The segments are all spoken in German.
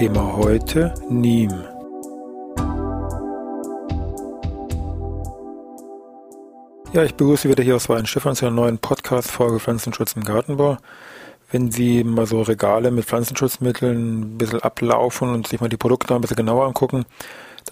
Thema heute Niem. Ja, ich begrüße Sie wieder hier aus Weinstefan zu einer neuen Podcast-Folge Pflanzenschutz im Gartenbau. Wenn Sie mal so Regale mit Pflanzenschutzmitteln ein bisschen ablaufen und sich mal die Produkte ein bisschen genauer angucken,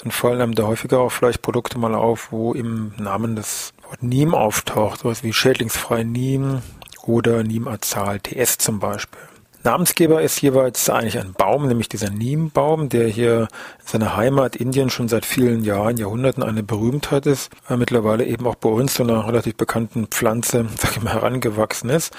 dann fallen einem da häufiger auch vielleicht Produkte mal auf, wo im Namen das Wort Niem auftaucht, sowas wie schädlingsfrei Niem oder Niemazal TS zum Beispiel. Namensgeber ist jeweils eigentlich ein Baum, nämlich dieser Neem-Baum, der hier in seiner Heimat Indien schon seit vielen Jahren, Jahrhunderten eine Berühmtheit ist, äh, mittlerweile eben auch bei uns zu einer relativ bekannten Pflanze, sag ich mal, herangewachsen ist.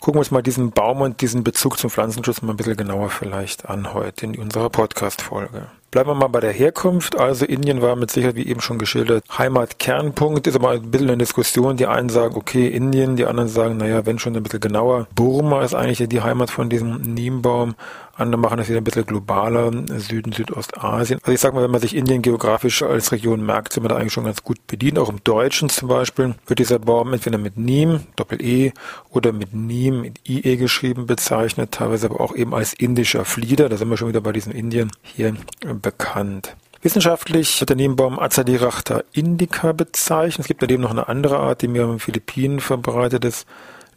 Gucken wir uns mal diesen Baum und diesen Bezug zum Pflanzenschutz mal ein bisschen genauer vielleicht an heute in unserer Podcast-Folge. Bleiben wir mal bei der Herkunft. Also Indien war mit Sicherheit, wie eben schon geschildert, Heimatkernpunkt. Ist aber ein bisschen eine Diskussion. Die einen sagen, okay, Indien, die anderen sagen, naja, wenn schon ein bisschen genauer. Burma ist eigentlich die Heimat von diesem Niembaum. Andere machen das wieder ein bisschen globaler, Süden, Südostasien. Also ich sag mal, wenn man sich Indien geografisch als Region merkt, sind wir da eigentlich schon ganz gut bedient. Auch im Deutschen zum Beispiel wird dieser Baum entweder mit Niem, Doppel-E, oder mit Niem, mit IE geschrieben bezeichnet, teilweise aber auch eben als indischer Flieder. Da sind wir schon wieder bei diesem Indien hier bekannt. Wissenschaftlich wird der Nebenbaum Azadirachta indica bezeichnet. Es gibt daneben noch eine andere Art, die mehr in den Philippinen verbreitet ist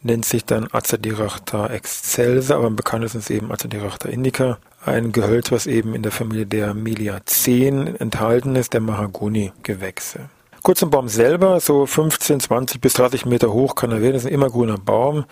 nennt sich dann Azadirachta excelsa, aber am bekanntesten ist eben Azadirachta indica, ein Gehölz, was eben in der Familie der Meliaceen enthalten ist, der Mahagoni-Gewächse. Kurz zum Baum selber, so 15, 20 bis 30 Meter hoch kann er werden, das ist ein immergrüner Baum.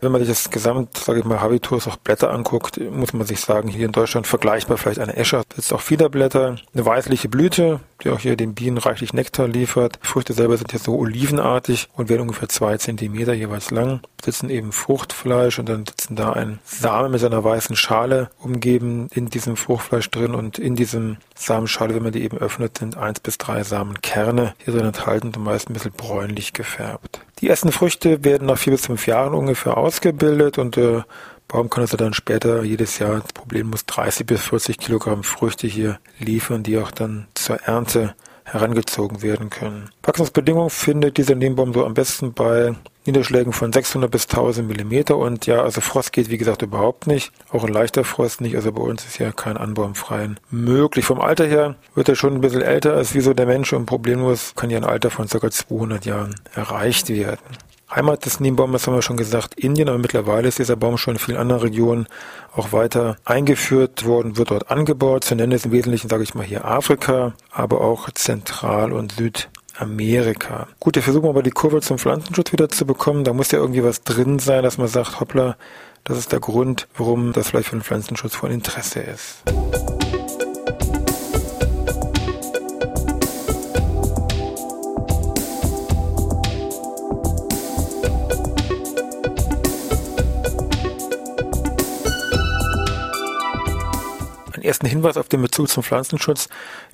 Wenn man sich das Gesamt, sage ich mal, Habitus, auch Blätter anguckt, muss man sich sagen, hier in Deutschland vergleichbar vielleicht eine Escher. Ist auch Fiederblätter, eine weißliche Blüte, die auch hier den Bienen reichlich Nektar liefert. Die Früchte selber sind hier so olivenartig und werden ungefähr zwei Zentimeter jeweils lang. Sitzen eben Fruchtfleisch und dann sitzen da ein Samen mit seiner weißen Schale umgeben in diesem Fruchtfleisch drin und in diesem Samenschale, wenn man die eben öffnet, sind eins bis drei Samenkerne hier drin enthalten und meist ein bisschen bräunlich gefärbt. Die ersten Früchte werden nach vier bis fünf Jahren ungefähr ausgebildet und der äh, Baum kann also dann später jedes Jahr problemlos 30 bis 40 Kilogramm Früchte hier liefern, die auch dann zur Ernte herangezogen werden können. Wachstumsbedingungen findet dieser Nebenbaum so am besten bei Niederschlägen von 600 bis 1000 Millimeter und ja, also Frost geht wie gesagt überhaupt nicht, auch ein leichter Frost nicht, also bei uns ist ja kein Anbau im Freien möglich. Vom Alter her wird er schon ein bisschen älter als wie so der Mensch und problemlos kann ja ein Alter von ca. 200 Jahren erreicht werden. Heimat des Niembaumes haben wir schon gesagt, Indien, aber mittlerweile ist dieser Baum schon in vielen anderen Regionen auch weiter eingeführt worden, wird dort angebaut. Zu nennen ist im Wesentlichen, sage ich mal, hier Afrika, aber auch Zentral- und Süd Amerika. Gut, wir versuchen aber die Kurve zum Pflanzenschutz wieder zu bekommen. Da muss ja irgendwie was drin sein, dass man sagt, hoppla, das ist der Grund, warum das vielleicht für den Pflanzenschutz von Interesse ist. Ersten Hinweis auf den Bezug zum Pflanzenschutz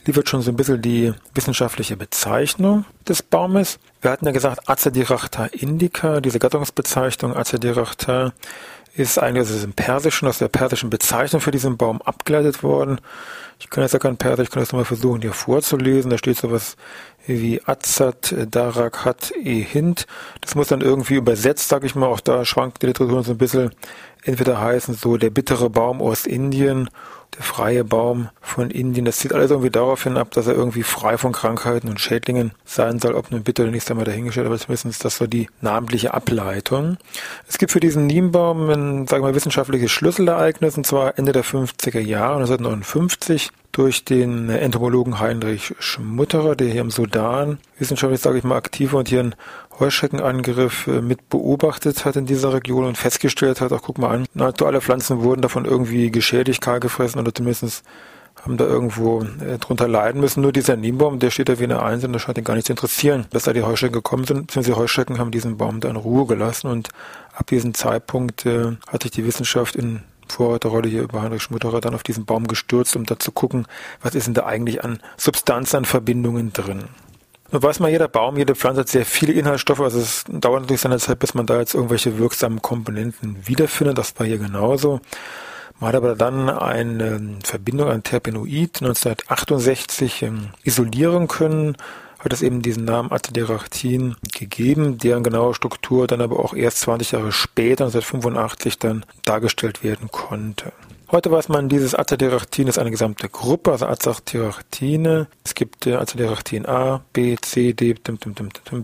liefert schon so ein bisschen die wissenschaftliche Bezeichnung des Baumes. Wir hatten ja gesagt Azadirachta indica, diese Gattungsbezeichnung Azadirachta ist eigentlich aus dem Persischen, aus der persischen Bezeichnung für diesen Baum abgeleitet worden. Ich kann jetzt ja kein Persisch, ich kann das nochmal versuchen hier vorzulesen. Da steht sowas wie Azat Darak hat e Hint. Das muss dann irgendwie übersetzt, sag ich mal, auch da schwankt die Literatur so ein bisschen. Entweder heißen so der bittere Baum aus Indien freie Baum von Indien. Das zieht alles irgendwie darauf hin ab, dass er irgendwie frei von Krankheiten und Schädlingen sein soll. Ob nun bitte oder nicht, einmal dahingestellt, aber zumindest das so die namentliche Ableitung. Es gibt für diesen Niembaum ein, sagen wir mal, wissenschaftliches Schlüsselereignis, und zwar Ende der 50er Jahre, 1959 durch den Entomologen Heinrich Schmutterer, der hier im Sudan wissenschaftlich, sage ich mal, aktiv und hier einen Heuschreckenangriff äh, mit beobachtet hat in dieser Region und festgestellt hat, ach guck mal an, nahezu alle Pflanzen wurden davon irgendwie geschädigt, kahl gefressen oder zumindest haben da irgendwo äh, drunter leiden müssen. Nur dieser Niembaum, der steht da wie eine Eins und das scheint ihn gar nicht zu interessieren, dass da die Heuschrecken gekommen sind. Beziehungsweise die Heuschrecken haben diesen Baum da in Ruhe gelassen und ab diesem Zeitpunkt äh, hat sich die Wissenschaft in Vorreiterrolle hier über Heinrich Schmutterer dann auf diesen Baum gestürzt, um da zu gucken, was ist denn da eigentlich an Substanz, an Verbindungen drin. Nun weiß man, jeder Baum, jede Pflanze hat sehr viele Inhaltsstoffe, also es dauert natürlich seine Zeit, bis man da jetzt irgendwelche wirksamen Komponenten wiederfindet. Das war hier genauso. Man hat aber dann eine Verbindung, ein Terpenoid 1968 ähm, isolieren können, hat es eben diesen Namen Aceterachtin gegeben, deren genaue Struktur dann aber auch erst 20 Jahre später, 1985, dann dargestellt werden konnte. Heute weiß man, dieses Aceterachtin ist eine gesamte Gruppe, also Aceterachtine. Es gibt äh, Aceterachtin A, B, C, D,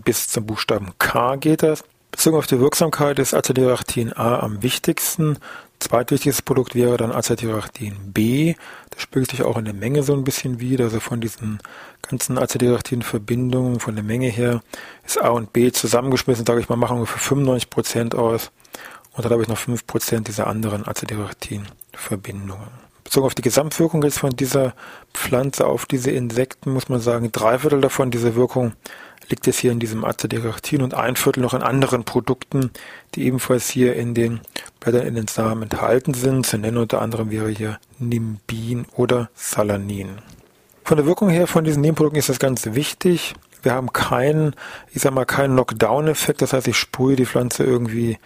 bis zum Buchstaben K geht das. Bezogen auf die Wirksamkeit ist Aceterachtin A am wichtigsten. Zweitwichtiges Produkt wäre dann Aceterachtin B. Das spiegelt sich auch in der Menge so ein bisschen wieder. Also von diesen ganzen Aceterachtin-Verbindungen, von der Menge her, ist A und B zusammengeschmissen, sage ich mal, machen ungefähr 95 Prozent aus. Und dann habe ich noch 5 Prozent dieser anderen Aceterachtin-Verbindungen. Bezogen auf die Gesamtwirkung jetzt von dieser Pflanze auf diese Insekten muss man sagen, drei Viertel davon dieser Wirkung liegt jetzt hier in diesem Aceterachtin und ein Viertel noch in anderen Produkten, die ebenfalls hier in den Blättern in den Samen enthalten sind. Zu nennen unter anderem wäre hier Nimbin oder Salanin. Von der Wirkung her von diesen Nebenprodukten ist das Ganze wichtig. Wir haben keinen, ich sag mal, keinen Knockdown-Effekt. Das heißt, ich sprühe die Pflanze irgendwie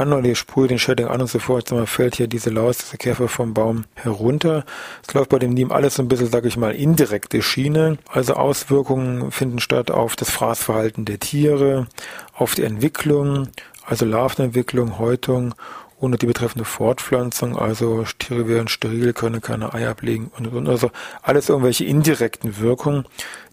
an ich sprühe den Shedding an und so fort, dann fällt hier diese Laus, diese Käfer vom Baum herunter. Es läuft bei dem Neem alles so ein bisschen, sage ich mal, indirekte Schiene. Also Auswirkungen finden statt auf das Fraßverhalten der Tiere, auf die Entwicklung, also Larvenentwicklung, Häutung ohne die betreffende Fortpflanzung, also Tiere werden steril, können keine Eier ablegen und, und also alles irgendwelche indirekten Wirkungen,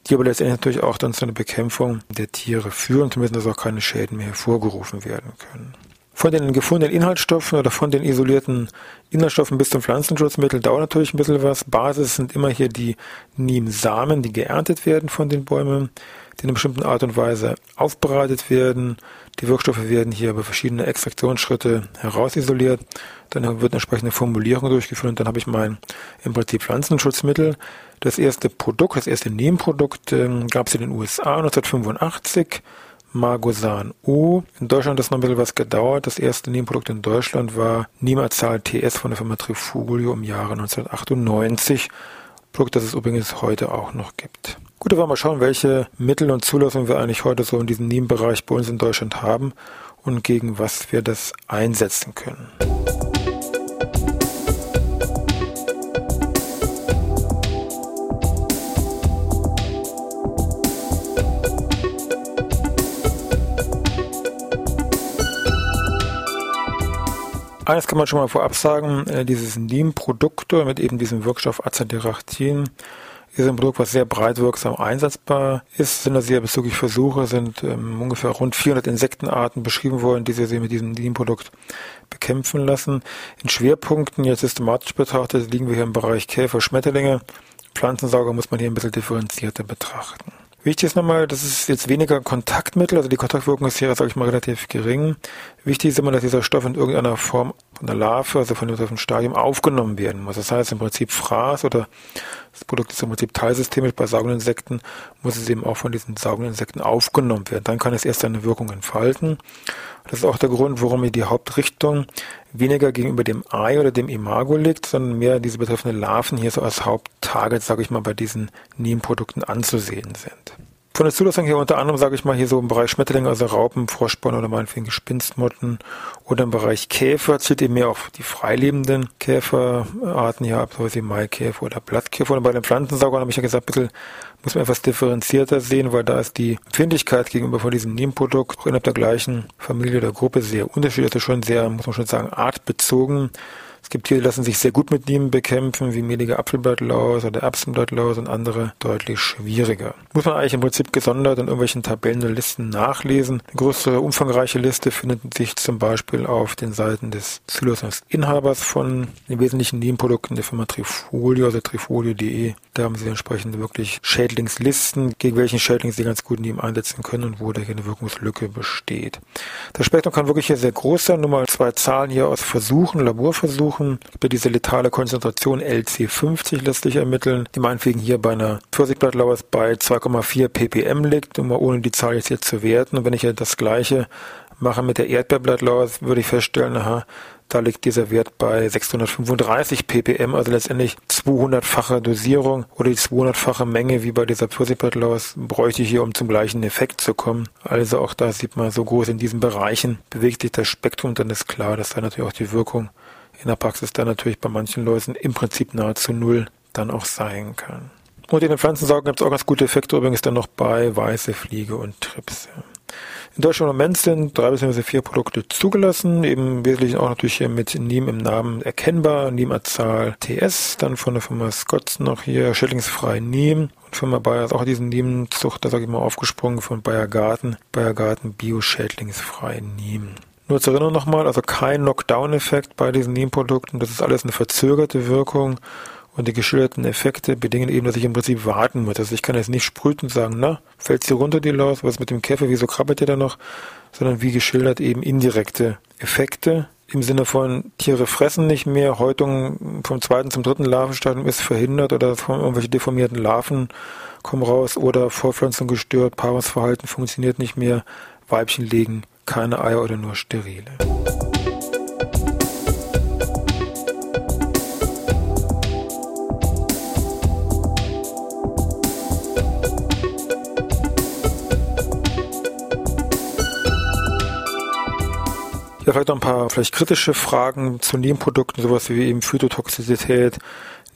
die aber letztendlich natürlich auch dann zu einer Bekämpfung der Tiere führen, zumindest dass auch keine Schäden mehr hervorgerufen werden können. Von den gefundenen Inhaltsstoffen oder von den isolierten Inhaltsstoffen bis zum Pflanzenschutzmittel dauert natürlich ein bisschen was. Basis sind immer hier die Niemsamen, die geerntet werden von den Bäumen, die in einer bestimmten Art und Weise aufbereitet werden. Die Wirkstoffe werden hier über verschiedene Extraktionsschritte herausisoliert. Dann wird eine entsprechende Formulierung durchgeführt und dann habe ich mein im Prinzip Pflanzenschutzmittel. Das erste Produkt, das erste Nebenprodukt äh, gab es in den USA 1985 Margosan U. In Deutschland hat das noch ein bisschen was gedauert. Das erste Nebenprodukt in Deutschland war Nimazal TS von der Firma Trifugio im Jahre 1998. Produkt, das es übrigens heute auch noch gibt. Gut, dann wollen wir mal schauen, welche Mittel und Zulassungen wir eigentlich heute so in diesem Nebenbereich bei uns in Deutschland haben und gegen was wir das einsetzen können. Eines kann man schon mal vorab sagen, äh, dieses NIM-Produkt mit eben diesem Wirkstoff Azadirachtin ist ein Produkt, was sehr breit wirksam einsetzbar ist. Sind das hier bezüglich Versuche, sind ähm, ungefähr rund 400 Insektenarten beschrieben worden, die sie mit diesem NIM-Produkt bekämpfen lassen. In Schwerpunkten, jetzt systematisch betrachtet, liegen wir hier im Bereich Käfer, Schmetterlinge. Pflanzensauger muss man hier ein bisschen differenzierter betrachten. Wichtig ist nochmal, das ist jetzt weniger Kontaktmittel, also die Kontaktwirkung ist hier, sage ich mal, relativ gering. Wichtig ist immer, dass dieser Stoff in irgendeiner Form von der Larve, also von dem Stadium aufgenommen werden muss. Das heißt im Prinzip Fraß oder das Produkt ist im Prinzip teilsystemisch bei saugenden Insekten, muss es eben auch von diesen saugenden Insekten aufgenommen werden. Dann kann es erst eine Wirkung entfalten. Das ist auch der Grund, warum hier die Hauptrichtung weniger gegenüber dem Ei oder dem Imago liegt, sondern mehr diese betreffenden Larven hier so als Haupttarget, sage ich mal, bei diesen Nebenprodukten anzusehen sind. Von der Zulassung her unter anderem, sage ich mal, hier so im Bereich Schmetterlinge, also Raupen, Froschborn oder meinetwegen Gespinstmotten oder im Bereich Käfer zählt eben mehr auf die freilebenden Käferarten hier ab, so wie Maikäfer oder Blattkäfer. Und bei den Pflanzensaugern habe ich ja gesagt, ein bisschen muss man etwas differenzierter sehen, weil da ist die Empfindlichkeit gegenüber von diesem Nebenprodukt auch innerhalb der gleichen Familie oder Gruppe sehr unterschiedlich, also schon sehr, muss man schon sagen, artbezogen. Es gibt Tiere, die lassen sich sehr gut mit Niemen bekämpfen, wie mehlige Apfelblattlaus oder Erbsenblattlaus und andere deutlich schwieriger. Muss man eigentlich im Prinzip gesondert in irgendwelchen Tabellen oder Listen nachlesen. Eine größere, umfangreiche Liste findet sich zum Beispiel auf den Seiten des Zulassungsinhabers von den wesentlichen Niemenprodukten der Firma Trifolio, also trifolio.de. Da haben sie entsprechend wirklich Schädlingslisten, gegen welchen Schädling sie ganz gut Niemen einsetzen können und wo da hier eine Wirkungslücke besteht. Das Spektrum kann wirklich hier sehr groß sein. Nur mal zwei Zahlen hier aus Versuchen, Laborversuchen untersuchen. Über diese letale Konzentration LC50 lässt sich ermitteln, die meinetwegen hier bei einer Pfirsichblattlauers bei 2,4 ppm liegt, um mal ohne die Zahl jetzt hier zu werten. Und wenn ich ja das gleiche mache mit der Erdbeerblattlauers, würde ich feststellen, aha, Da liegt dieser Wert bei 635 ppm, also letztendlich 200-fache Dosierung oder die 200-fache Menge wie bei dieser Pfirsich-Blood bräuchte ich hier, um zum gleichen Effekt zu kommen. Also auch da sieht man so groß in diesen Bereichen bewegt sich das Spektrum, dann ist klar, dass da natürlich auch die Wirkung in der Praxis dann natürlich bei manchen Leuten im Prinzip nahezu null dann auch sein kann. Und in den Pflanzensaugen gibt es auch ganz gute Effekte übrigens dann noch bei weiße Fliege und Trips. In Deutschland im Moment sind drei bzw. vier Produkte zugelassen, eben wesentlich auch natürlich hier mit NIM im Namen erkennbar, NIM Azal TS, dann von der Firma Scotts noch hier schädlingsfrei NIM und Firma Bayer ist auch diesen NIM-Zucht, da sage ich mal aufgesprungen von Bayer Garten, Bayer Garten Bio schädlingsfrei NIM. Nur zur Erinnerung nochmal, also kein Knockdown-Effekt bei diesen NIM-Produkten, das ist alles eine verzögerte Wirkung und die geschilderten Effekte bedingen eben, dass ich im Prinzip warten muss. Also ich kann jetzt nicht sprühen und sagen, na, fällt sie runter, die Laus, was mit dem Käfer, wieso krabbelt ihr da noch? Sondern wie geschildert eben indirekte Effekte im Sinne von Tiere fressen nicht mehr, Häutung vom zweiten zum dritten Larvenstadium ist verhindert oder von irgendwelche deformierten Larven kommen raus oder Vorpflanzung gestört, Paarungsverhalten funktioniert nicht mehr, Weibchen legen keine Eier oder nur sterile. Ja, vielleicht noch ein paar vielleicht kritische Fragen zu Nebenprodukten, sowas wie eben Phytotoxizität,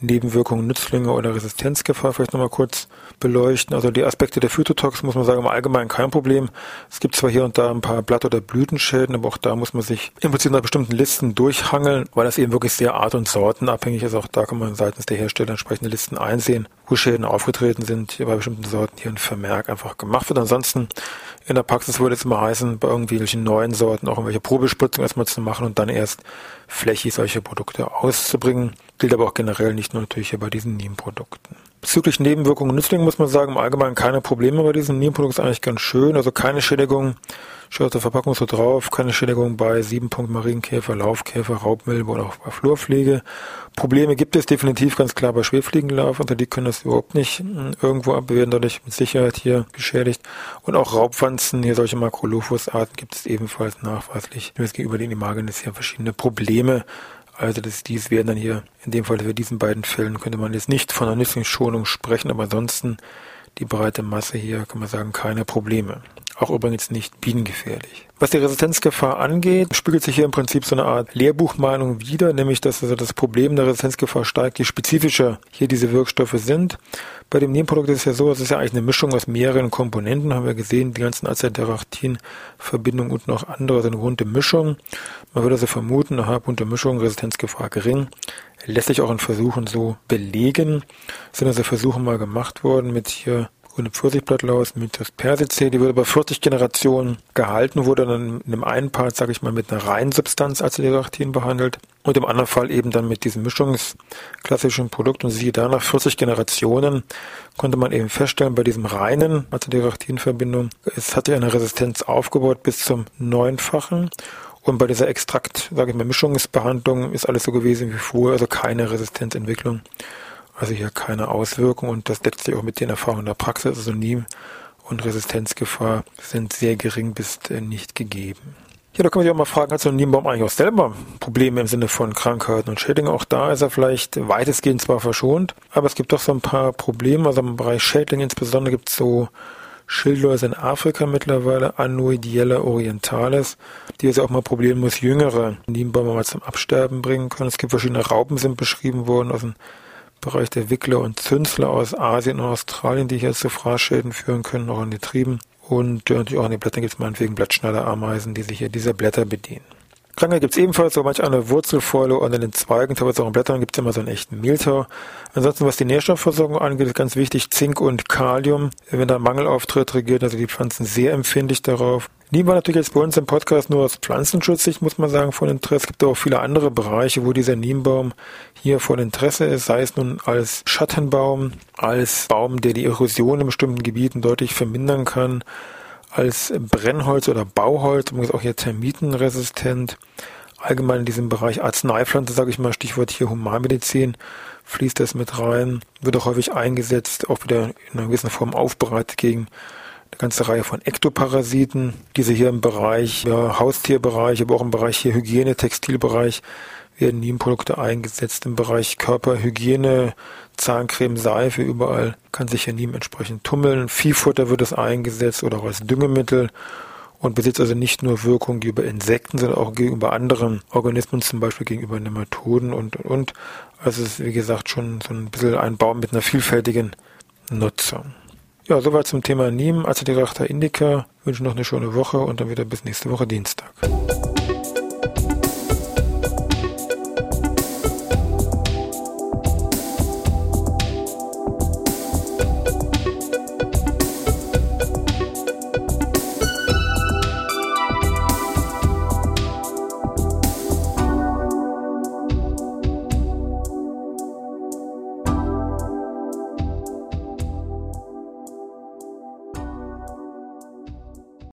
Nebenwirkungen, Nützlinge oder Resistenzgefahr vielleicht nochmal kurz beleuchten. Also die Aspekte der Phytotox muss man sagen, im Allgemeinen kein Problem. Es gibt zwar hier und da ein paar Blatt- oder Blütenschäden, aber auch da muss man sich im Prinzip nach bestimmten Listen durchhangeln, weil das eben wirklich sehr art- und sortenabhängig ist. Auch da kann man seitens der Hersteller entsprechende Listen einsehen, wo Schäden aufgetreten sind. Bei bestimmten Sorten hier ein Vermerk einfach gemacht wird. Ansonsten in der Praxis würde es immer heißen, bei irgendwelchen neuen Sorten auch irgendwelche Probespritzungen erstmal zu machen und dann erst flächig solche Produkte auszubringen. Gilt aber auch generell nicht nur natürlich hier bei diesen Nebenprodukten. Bezüglich Nebenwirkungen und Nützlingen muss man sagen, im Allgemeinen keine Probleme bei diesem Nebenprodukt, ist eigentlich ganz schön. Also keine Schädigung, schaut auf der Verpackung so drauf, keine Schädigung bei 7 Marienkäfer, Laufkäfer, Raubmilbe oder auch bei Flurpflege. Probleme gibt es definitiv ganz klar bei Schwerfliegenlarven, also die können das überhaupt nicht hm, irgendwo ab, dadurch mit Sicherheit hier geschädigt. Und auch Raubwanzen, hier solche Makrolophus-Arten gibt es ebenfalls nachweislich. Gegenüber den Imagenes hier verschiedene Probleme. Also das, dies wären dann hier, in dem Fall für diesen beiden Fällen könnte man jetzt nicht von einer Nützlingsschonung sprechen, aber ansonsten die breite Masse hier, kann man sagen, keine Probleme. Auch übrigens nicht bienengefährlich. Was die Resistenzgefahr angeht, spiegelt sich hier im Prinzip so eine Art Lehrbuchmeinung wider, nämlich dass also das Problem der Resistenzgefahr steigt, je spezifischer hier diese Wirkstoffe sind. Bei dem Nebenprodukt ist es ja so, es ist ja eigentlich eine Mischung aus mehreren Komponenten, haben wir gesehen, die ganzen Azadirachtin-Verbindungen und noch andere sind runde Mischung. Man würde also vermuten, aha, bunte Mischung, Resistenzgefahr gering. Lässt sich auch in Versuchen so belegen. Es sind also Versuche mal gemacht worden mit hier grüne Pfirsichblattlaus, Mythos persicae, die wurde über 40 Generationen gehalten, wurde dann in dem einen Part, sage ich mal, mit einer reinen Substanz Acetylactin behandelt und im anderen Fall eben dann mit diesem mischungsklassischen Produkt und siehe da, nach 40 Generationen konnte man eben feststellen, bei diesem reinen Acetylactin-Verbindung, es hat sich eine Resistenz aufgebaut bis zum neunfachen und bei dieser Extrakt, sage ich mal, Mischungsbehandlung ist alles so gewesen wie vorher, also keine Resistenzentwicklung. Also hier keine Auswirkung und das deckt sich auch mit den Erfahrungen der Praxis. Also Nie- und Resistenzgefahr sind sehr gering bis nicht gegeben. Ja, da kann man sich auch mal fragen, hat so ein Nierenbaum eigentlich auch selber Probleme im Sinne von Krankheiten und Schädlingen? Auch da ist er vielleicht weitestgehend zwar verschont, aber es gibt doch so ein paar Probleme. Also im Bereich Schädlinge insbesondere gibt es so Schildläuse in Afrika mittlerweile, Anoidiella orientalis, die also auch mal problemlos jüngere Nierenbäume mal zum Absterben bringen können. Es gibt verschiedene Raupen, sind beschrieben worden aus dem Bereich der Wickler und Zünsler aus Asien und Australien, die hier zu Fraßschäden führen können, auch an die Trieben. Und natürlich auch an den Blättern gibt es meinetwegen Blattschneiderameisen, die sich hier dieser Blätter bedienen. Krankheit gibt es ebenfalls, so manch eine Wurzelfäule an den Zweigen, teilweise auch in Blättern gibt es immer so einen echten Mehltau. Ansonsten, was die Nährstoffversorgung angeht, ist ganz wichtig, Zink und Kalium. Wenn da Mangel auftritt, reagieren also die Pflanzen sehr empfindlich darauf. Nie war natürlich jetzt bei uns im Podcast nur aus Pflanzenschutzsicht, muss man sagen, von Interesse. Es gibt auch viele andere Bereiche, wo dieser Nienbaum hier von Interesse ist, sei es nun als Schattenbaum, als Baum, der die Erosion in bestimmten Gebieten deutlich vermindern kann, als Brennholz oder Bauholz, übrigens auch hier termitenresistent. Allgemein in diesem Bereich Arzneipflanze, sage ich mal, Stichwort hier Humanmedizin, fließt das mit rein, wird auch häufig eingesetzt, auch wieder in einer gewissen Form aufbereitet gegen ganze Reihe von Ektoparasiten, diese hier im Bereich ja, Haustierbereich, aber auch im Bereich hier Hygiene, Textilbereich werden Nebenprodukte eingesetzt im Bereich Körperhygiene, Zahncreme, Seife, überall kann sich ja Niem entsprechend tummeln. Viehfutter wird es eingesetzt oder auch als Düngemittel und besitzt also nicht nur Wirkung gegenüber Insekten, sondern auch gegenüber anderen Organismen, zum Beispiel gegenüber Nematoden und, und, und. Also es ist, wie gesagt, schon so ein bisschen ein Baum mit einer vielfältigen Nutzung. Ja, soweit zum Thema Niem, Acetirachta indica. Ich wünsche noch eine schöne Woche und dann wieder bis nächste Woche Dienstag.